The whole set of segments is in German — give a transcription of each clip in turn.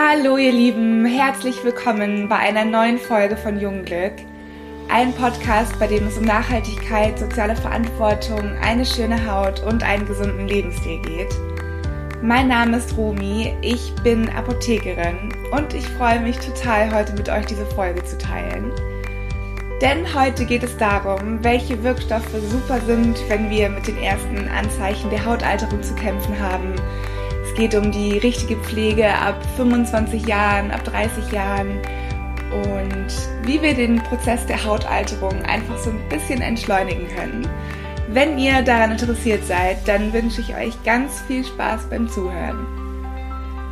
Hallo ihr Lieben, herzlich willkommen bei einer neuen Folge von Jungglück. Ein Podcast, bei dem es um Nachhaltigkeit, soziale Verantwortung, eine schöne Haut und einen gesunden Lebensstil geht. Mein Name ist Romi, ich bin Apothekerin und ich freue mich total, heute mit euch diese Folge zu teilen. Denn heute geht es darum, welche Wirkstoffe super sind, wenn wir mit den ersten Anzeichen der Hautalterung zu kämpfen haben geht um die richtige Pflege ab 25 Jahren, ab 30 Jahren und wie wir den Prozess der Hautalterung einfach so ein bisschen entschleunigen können. Wenn ihr daran interessiert seid, dann wünsche ich euch ganz viel Spaß beim Zuhören.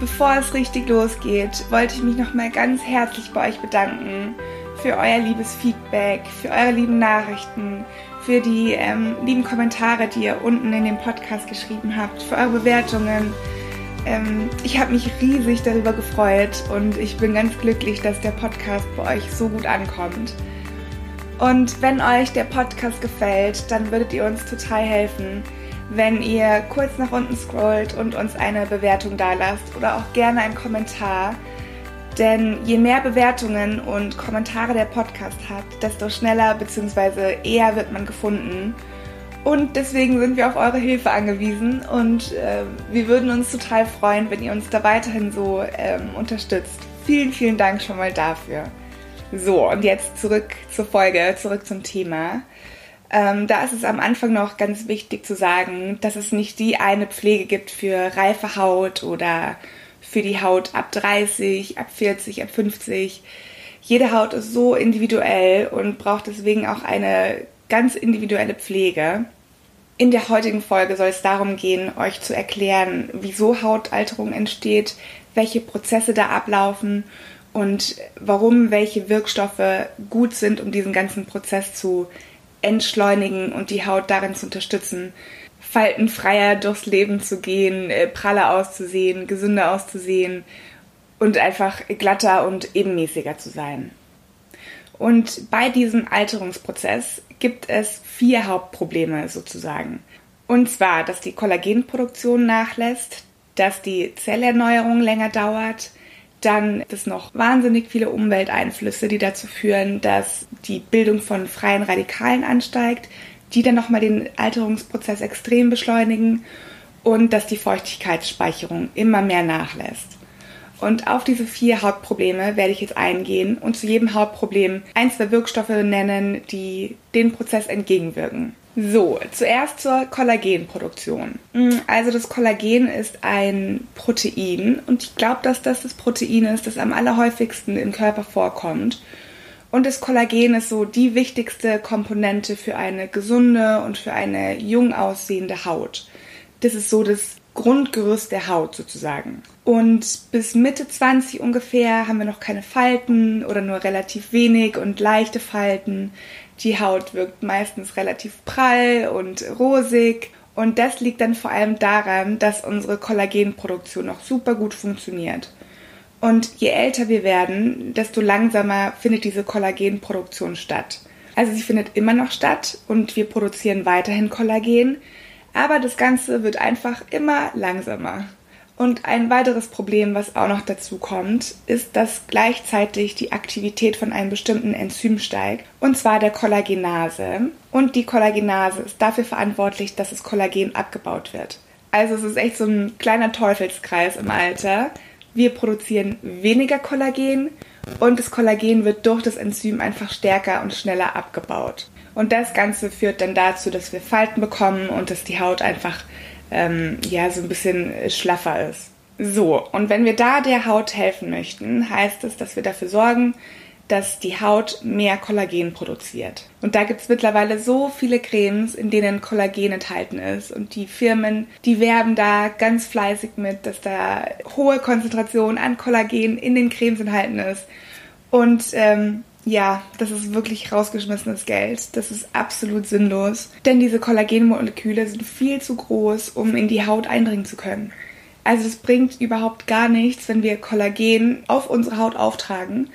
Bevor es richtig losgeht, wollte ich mich nochmal ganz herzlich bei euch bedanken für euer liebes Feedback, für eure lieben Nachrichten, für die ähm, lieben Kommentare, die ihr unten in dem Podcast geschrieben habt, für eure Bewertungen ähm, ich habe mich riesig darüber gefreut und ich bin ganz glücklich, dass der Podcast bei euch so gut ankommt. Und wenn euch der Podcast gefällt, dann würdet ihr uns total helfen, wenn ihr kurz nach unten scrollt und uns eine Bewertung da lasst oder auch gerne einen Kommentar. Denn je mehr Bewertungen und Kommentare der Podcast hat, desto schneller bzw. eher wird man gefunden. Und deswegen sind wir auf eure Hilfe angewiesen und äh, wir würden uns total freuen, wenn ihr uns da weiterhin so ähm, unterstützt. Vielen, vielen Dank schon mal dafür. So, und jetzt zurück zur Folge, zurück zum Thema. Ähm, da ist es am Anfang noch ganz wichtig zu sagen, dass es nicht die eine Pflege gibt für reife Haut oder für die Haut ab 30, ab 40, ab 50. Jede Haut ist so individuell und braucht deswegen auch eine ganz individuelle Pflege. In der heutigen Folge soll es darum gehen, euch zu erklären, wieso Hautalterung entsteht, welche Prozesse da ablaufen und warum welche Wirkstoffe gut sind, um diesen ganzen Prozess zu entschleunigen und die Haut darin zu unterstützen, faltenfreier durchs Leben zu gehen, äh, praller auszusehen, gesünder auszusehen und einfach glatter und ebenmäßiger zu sein. Und bei diesem Alterungsprozess gibt es vier Hauptprobleme sozusagen. Und zwar, dass die Kollagenproduktion nachlässt, dass die Zellerneuerung länger dauert, dann gibt es noch wahnsinnig viele Umwelteinflüsse, die dazu führen, dass die Bildung von freien Radikalen ansteigt, die dann nochmal den Alterungsprozess extrem beschleunigen und dass die Feuchtigkeitsspeicherung immer mehr nachlässt. Und auf diese vier Hauptprobleme werde ich jetzt eingehen und zu jedem Hauptproblem ein, zwei Wirkstoffe nennen, die den Prozess entgegenwirken. So, zuerst zur Kollagenproduktion. Mm, also das Kollagen ist ein Protein und ich glaube, dass das das Protein ist, das am allerhäufigsten im Körper vorkommt. Und das Kollagen ist so die wichtigste Komponente für eine gesunde und für eine jung aussehende Haut. Das ist so das Grundgerüst der Haut sozusagen. Und bis Mitte 20 ungefähr haben wir noch keine Falten oder nur relativ wenig und leichte Falten. Die Haut wirkt meistens relativ prall und rosig. Und das liegt dann vor allem daran, dass unsere Kollagenproduktion noch super gut funktioniert. Und je älter wir werden, desto langsamer findet diese Kollagenproduktion statt. Also sie findet immer noch statt und wir produzieren weiterhin Kollagen, aber das Ganze wird einfach immer langsamer. Und ein weiteres Problem, was auch noch dazu kommt, ist, dass gleichzeitig die Aktivität von einem bestimmten Enzym steigt, und zwar der Kollagenase. Und die Kollagenase ist dafür verantwortlich, dass das Kollagen abgebaut wird. Also es ist echt so ein kleiner Teufelskreis im Alter. Wir produzieren weniger Kollagen und das Kollagen wird durch das Enzym einfach stärker und schneller abgebaut. Und das Ganze führt dann dazu, dass wir Falten bekommen und dass die Haut einfach ähm, ja so ein bisschen schlaffer ist. So, und wenn wir da der Haut helfen möchten, heißt es, dass wir dafür sorgen, dass die Haut mehr Kollagen produziert. Und da gibt es mittlerweile so viele Cremes, in denen Kollagen enthalten ist. Und die Firmen, die werben da ganz fleißig mit, dass da hohe Konzentration an Kollagen in den Cremes enthalten ist. Und ähm, ja, das ist wirklich rausgeschmissenes Geld. Das ist absolut sinnlos. Denn diese Kollagenmoleküle sind viel zu groß, um in die Haut eindringen zu können. Also es bringt überhaupt gar nichts, wenn wir Kollagen auf unsere Haut auftragen.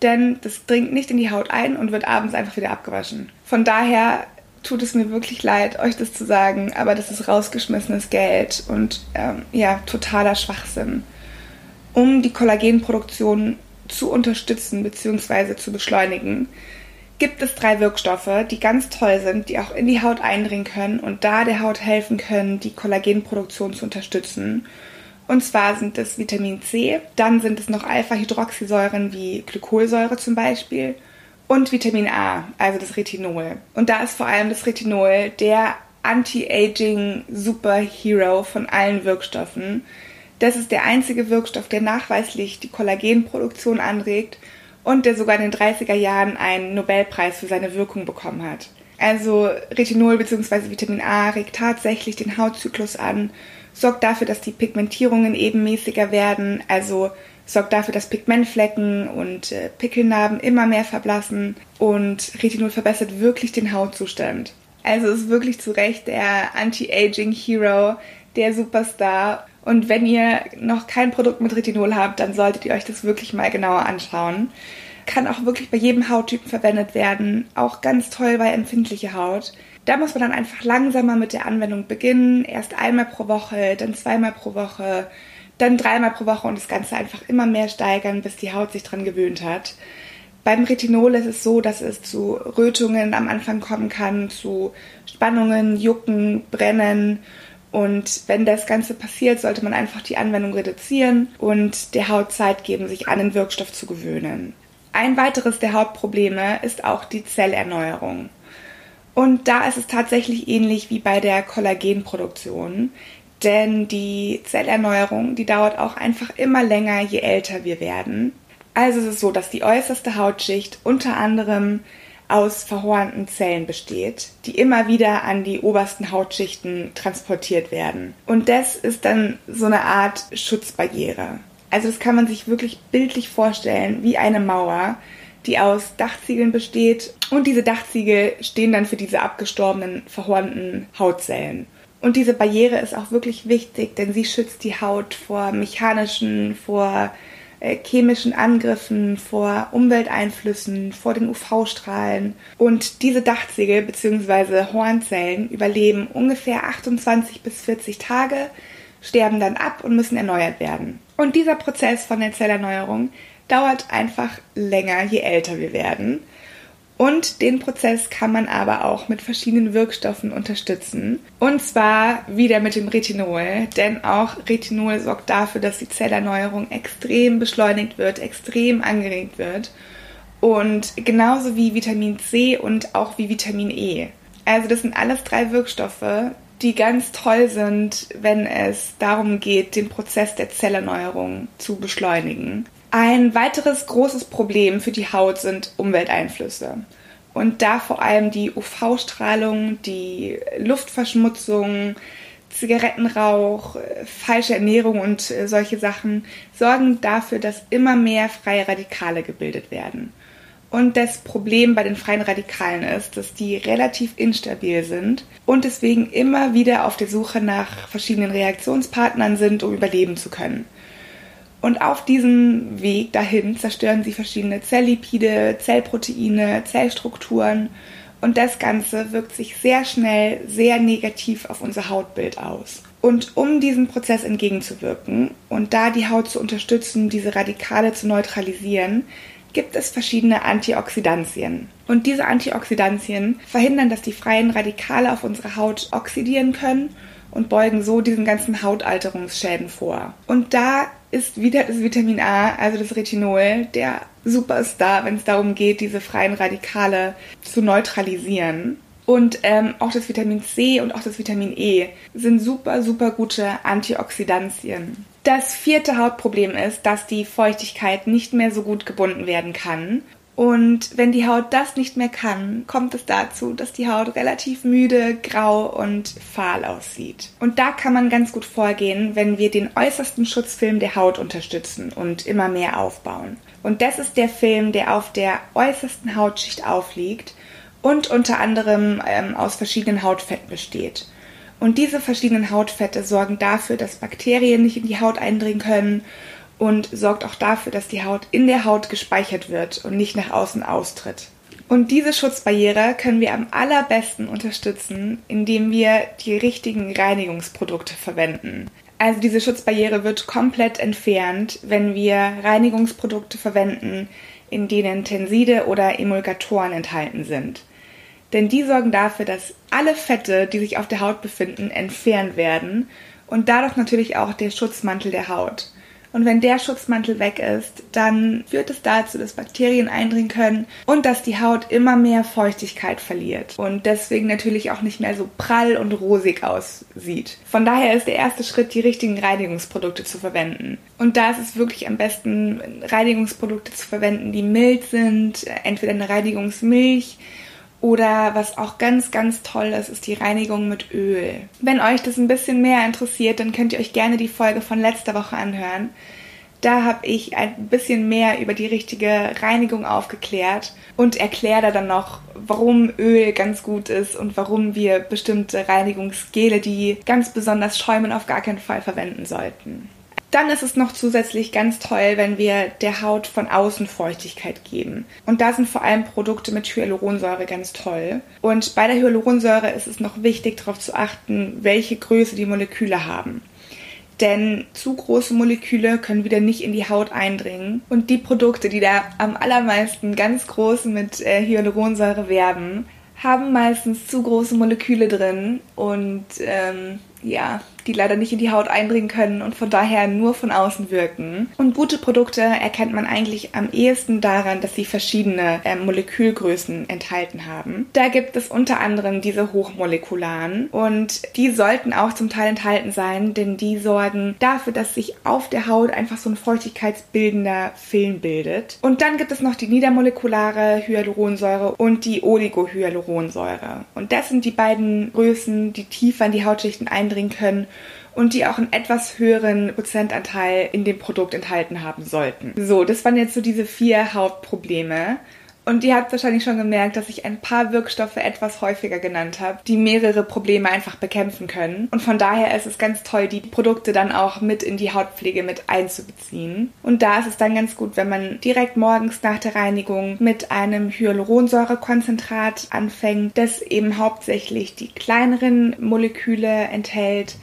Denn das dringt nicht in die Haut ein und wird abends einfach wieder abgewaschen. Von daher tut es mir wirklich leid, euch das zu sagen, aber das ist rausgeschmissenes Geld und ähm, ja, totaler Schwachsinn. um die Kollagenproduktion zu unterstützen bzw. zu beschleunigen, gibt es drei Wirkstoffe, die ganz toll sind, die auch in die Haut eindringen können und da der Haut helfen können, die Kollagenproduktion zu unterstützen. Und zwar sind es Vitamin C, dann sind es noch Alpha-Hydroxysäuren wie Glykolsäure zum Beispiel und Vitamin A, also das Retinol. Und da ist vor allem das Retinol der Anti-Aging Superhero von allen Wirkstoffen. Das ist der einzige Wirkstoff, der nachweislich die Kollagenproduktion anregt und der sogar in den 30er Jahren einen Nobelpreis für seine Wirkung bekommen hat. Also Retinol bzw. Vitamin A regt tatsächlich den Hautzyklus an, sorgt dafür, dass die Pigmentierungen ebenmäßiger werden, also sorgt dafür, dass Pigmentflecken und äh, Pickelnarben immer mehr verblassen und Retinol verbessert wirklich den Hautzustand. Also ist wirklich zu Recht der Anti-Aging Hero, der Superstar. Und wenn ihr noch kein Produkt mit Retinol habt, dann solltet ihr euch das wirklich mal genauer anschauen. Kann auch wirklich bei jedem Hauttypen verwendet werden. Auch ganz toll bei empfindlicher Haut. Da muss man dann einfach langsamer mit der Anwendung beginnen. Erst einmal pro Woche, dann zweimal pro Woche, dann dreimal pro Woche und das Ganze einfach immer mehr steigern, bis die Haut sich dran gewöhnt hat. Beim Retinol ist es so, dass es zu Rötungen am Anfang kommen kann, zu Spannungen, Jucken, Brennen. Und wenn das Ganze passiert, sollte man einfach die Anwendung reduzieren und der Haut Zeit geben, sich an den Wirkstoff zu gewöhnen. Ein weiteres der Hautprobleme ist auch die Zellerneuerung. Und da ist es tatsächlich ähnlich wie bei der Kollagenproduktion. Denn die Zellerneuerung, die dauert auch einfach immer länger, je älter wir werden. Also es ist so, dass die äußerste Hautschicht unter anderem aus verhornten Zellen besteht, die immer wieder an die obersten Hautschichten transportiert werden. Und das ist dann so eine Art Schutzbarriere. Also das kann man sich wirklich bildlich vorstellen, wie eine Mauer, die aus Dachziegeln besteht. Und diese Dachziegel stehen dann für diese abgestorbenen, verhornten Hautzellen. Und diese Barriere ist auch wirklich wichtig, denn sie schützt die Haut vor mechanischen, vor chemischen Angriffen, vor Umwelteinflüssen, vor den UV-Strahlen. Und diese Dachziegel bzw. Hornzellen überleben ungefähr 28 bis 40 Tage, sterben dann ab und müssen erneuert werden. Und dieser Prozess von der Zellerneuerung dauert einfach länger, je älter wir werden. Und den Prozess kann man aber auch mit verschiedenen Wirkstoffen unterstützen. Und zwar wieder mit dem Retinol, denn auch Retinol sorgt dafür, dass die Zellerneuerung extrem beschleunigt wird, extrem angeregt wird. Und genauso wie Vitamin C und auch wie Vitamin E. Also das sind alles drei Wirkstoffe, die ganz toll sind, wenn es darum geht, den Prozess der Zellerneuerung zu beschleunigen. Ein weiteres großes Problem für die Haut sind Umwelteinflüsse. Und da vor allem die UV-Strahlung, die Luftverschmutzung, Zigarettenrauch, falsche Ernährung und äh, solche Sachen sorgen dafür, dass immer mehr freie Radikale gebildet werden. Und das Problem bei den freien Radikalen ist, dass die relativ instabil sind und deswegen immer wieder auf der Suche nach verschiedenen Reaktionspartnern sind, um überleben zu können. Und auf diesem Weg dahin zerstören sie verschiedene Zelllipide, Zellproteine, Zellstrukturen und das Ganze wirkt sich sehr schnell sehr negativ auf unser Hautbild aus. Und um diesem Prozess entgegenzuwirken und da die Haut zu unterstützen, diese Radikale zu neutralisieren, gibt es verschiedene Antioxidantien. Und diese Antioxidantien verhindern, dass die freien Radikale auf unserer Haut oxidieren können und beugen so diesen ganzen Hautalterungsschäden vor. Und da ist wieder das Vitamin A, also das Retinol, der Superstar, wenn es darum geht, diese freien Radikale zu neutralisieren. Und ähm, auch das Vitamin C und auch das Vitamin E sind super, super gute Antioxidantien. Das vierte Hautproblem ist, dass die Feuchtigkeit nicht mehr so gut gebunden werden kann und wenn die Haut das nicht mehr kann, kommt es dazu, dass die Haut relativ müde, grau und fahl aussieht. Und da kann man ganz gut vorgehen, wenn wir den äußersten Schutzfilm der Haut unterstützen und immer mehr aufbauen. Und das ist der Film, der auf der äußersten Hautschicht aufliegt und unter anderem ähm, aus verschiedenen Hautfetten besteht. Und diese verschiedenen Hautfette sorgen dafür, dass Bakterien nicht in die Haut eindringen können und sorgt auch dafür, dass die Haut in der Haut gespeichert wird und nicht nach außen austritt. Und diese Schutzbarriere können wir am allerbesten unterstützen, indem wir die richtigen Reinigungsprodukte verwenden. Also diese Schutzbarriere wird komplett entfernt, wenn wir Reinigungsprodukte verwenden, in denen Tenside oder Emulgatoren enthalten sind. Denn die sorgen dafür, dass alle Fette, die sich auf der Haut befinden, entfernt werden und dadurch natürlich auch der Schutzmantel der Haut. Und wenn der Schutzmantel weg ist, dann führt es dazu, dass Bakterien eindringen können und dass die Haut immer mehr Feuchtigkeit verliert und deswegen natürlich auch nicht mehr so prall und rosig aussieht. Von daher ist der erste Schritt, die richtigen Reinigungsprodukte zu verwenden. Und da ist es wirklich am besten, Reinigungsprodukte zu verwenden, die mild sind, entweder eine Reinigungsmilch oder was auch ganz, ganz toll ist, ist die Reinigung mit Öl. Wenn euch das ein bisschen mehr interessiert, dann könnt ihr euch gerne die Folge von letzter Woche anhören. Da habe ich ein bisschen mehr über die richtige Reinigung aufgeklärt und erkläre da dann noch, warum Öl ganz gut ist und warum wir bestimmte Reinigungsgele, die ganz besonders schäumen, auf gar keinen Fall verwenden sollten. Dann ist es noch zusätzlich ganz toll, wenn wir der Haut von außen Feuchtigkeit geben. Und da sind vor allem Produkte mit Hyaluronsäure ganz toll. Und bei der Hyaluronsäure ist es noch wichtig, darauf zu achten, welche Größe die Moleküle haben. Denn zu große Moleküle können wieder nicht in die Haut eindringen. Und die Produkte, die da am allermeisten ganz groß mit äh, Hyaluronsäure werben, haben meistens zu große Moleküle drin und ähm, ja, die leider nicht in die Haut eindringen können und von daher nur von außen wirken. Und gute Produkte erkennt man eigentlich am ehesten daran, dass sie verschiedene äh, Molekülgrößen enthalten haben. Da gibt es unter anderem diese hochmolekularen und die sollten auch zum Teil enthalten sein, denn die sorgen dafür, dass sich auf der Haut einfach so ein feuchtigkeitsbildender Film bildet. Und dann gibt es noch die niedermolekulare Hyaluronsäure und die Oligohyaluronsäure. Und das sind die beiden Größen, die tiefer in die Hautschichten eindringen können und die auch einen etwas höheren Prozentanteil in dem Produkt enthalten haben sollten. So, das waren jetzt so diese vier Hauptprobleme. Und ihr habt wahrscheinlich schon gemerkt, dass ich ein paar Wirkstoffe etwas häufiger genannt habe, die mehrere Probleme einfach bekämpfen können. Und von daher ist es ganz toll, die Produkte dann auch mit in die Hautpflege mit einzubeziehen. Und da ist es dann ganz gut, wenn man direkt morgens nach der Reinigung mit einem Hyaluronsäurekonzentrat anfängt, das eben hauptsächlich die kleineren Moleküle enthält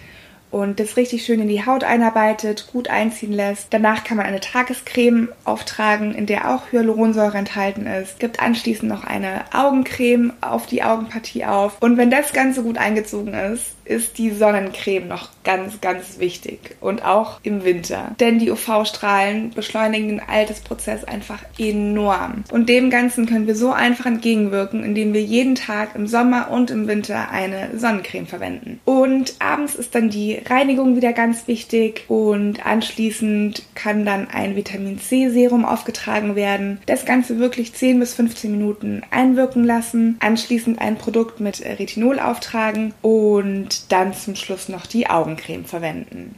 und das richtig schön in die Haut einarbeitet, gut einziehen lässt. Danach kann man eine Tagescreme auftragen, in der auch Hyaluronsäure enthalten ist. Gibt anschließend noch eine Augencreme auf die Augenpartie auf. Und wenn das Ganze gut eingezogen ist, ist die Sonnencreme noch ganz, ganz wichtig. Und auch im Winter. Denn die UV-Strahlen beschleunigen den Altersprozess einfach enorm. Und dem Ganzen können wir so einfach entgegenwirken, indem wir jeden Tag im Sommer und im Winter eine Sonnencreme verwenden. Und abends ist dann die Reinigung wieder ganz wichtig. Und anschließend kann dann ein Vitamin C-Serum aufgetragen werden. Das Ganze wirklich 10 bis 15 Minuten einwirken lassen. Anschließend ein Produkt mit Retinol auftragen und dann zum Schluss noch die Augencreme verwenden.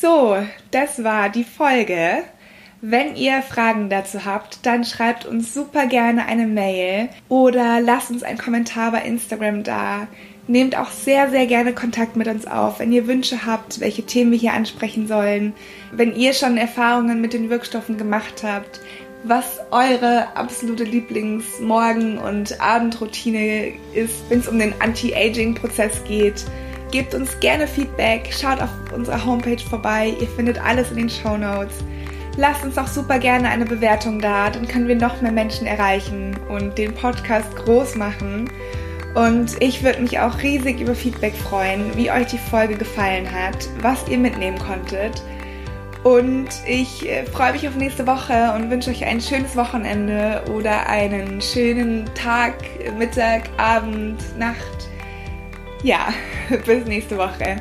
So, das war die Folge. Wenn ihr Fragen dazu habt, dann schreibt uns super gerne eine Mail oder lasst uns einen Kommentar bei Instagram da. Nehmt auch sehr, sehr gerne Kontakt mit uns auf, wenn ihr Wünsche habt, welche Themen wir hier ansprechen sollen. Wenn ihr schon Erfahrungen mit den Wirkstoffen gemacht habt, was eure absolute Lieblingsmorgen- und Abendroutine ist, wenn es um den Anti-Aging-Prozess geht Gebt uns gerne Feedback, schaut auf unserer Homepage vorbei, ihr findet alles in den Show Notes. Lasst uns auch super gerne eine Bewertung da, dann können wir noch mehr Menschen erreichen und den Podcast groß machen. Und ich würde mich auch riesig über Feedback freuen, wie euch die Folge gefallen hat, was ihr mitnehmen konntet. Und ich äh, freue mich auf nächste Woche und wünsche euch ein schönes Wochenende oder einen schönen Tag, Mittag, Abend, Nacht ja, bis nächste Woche.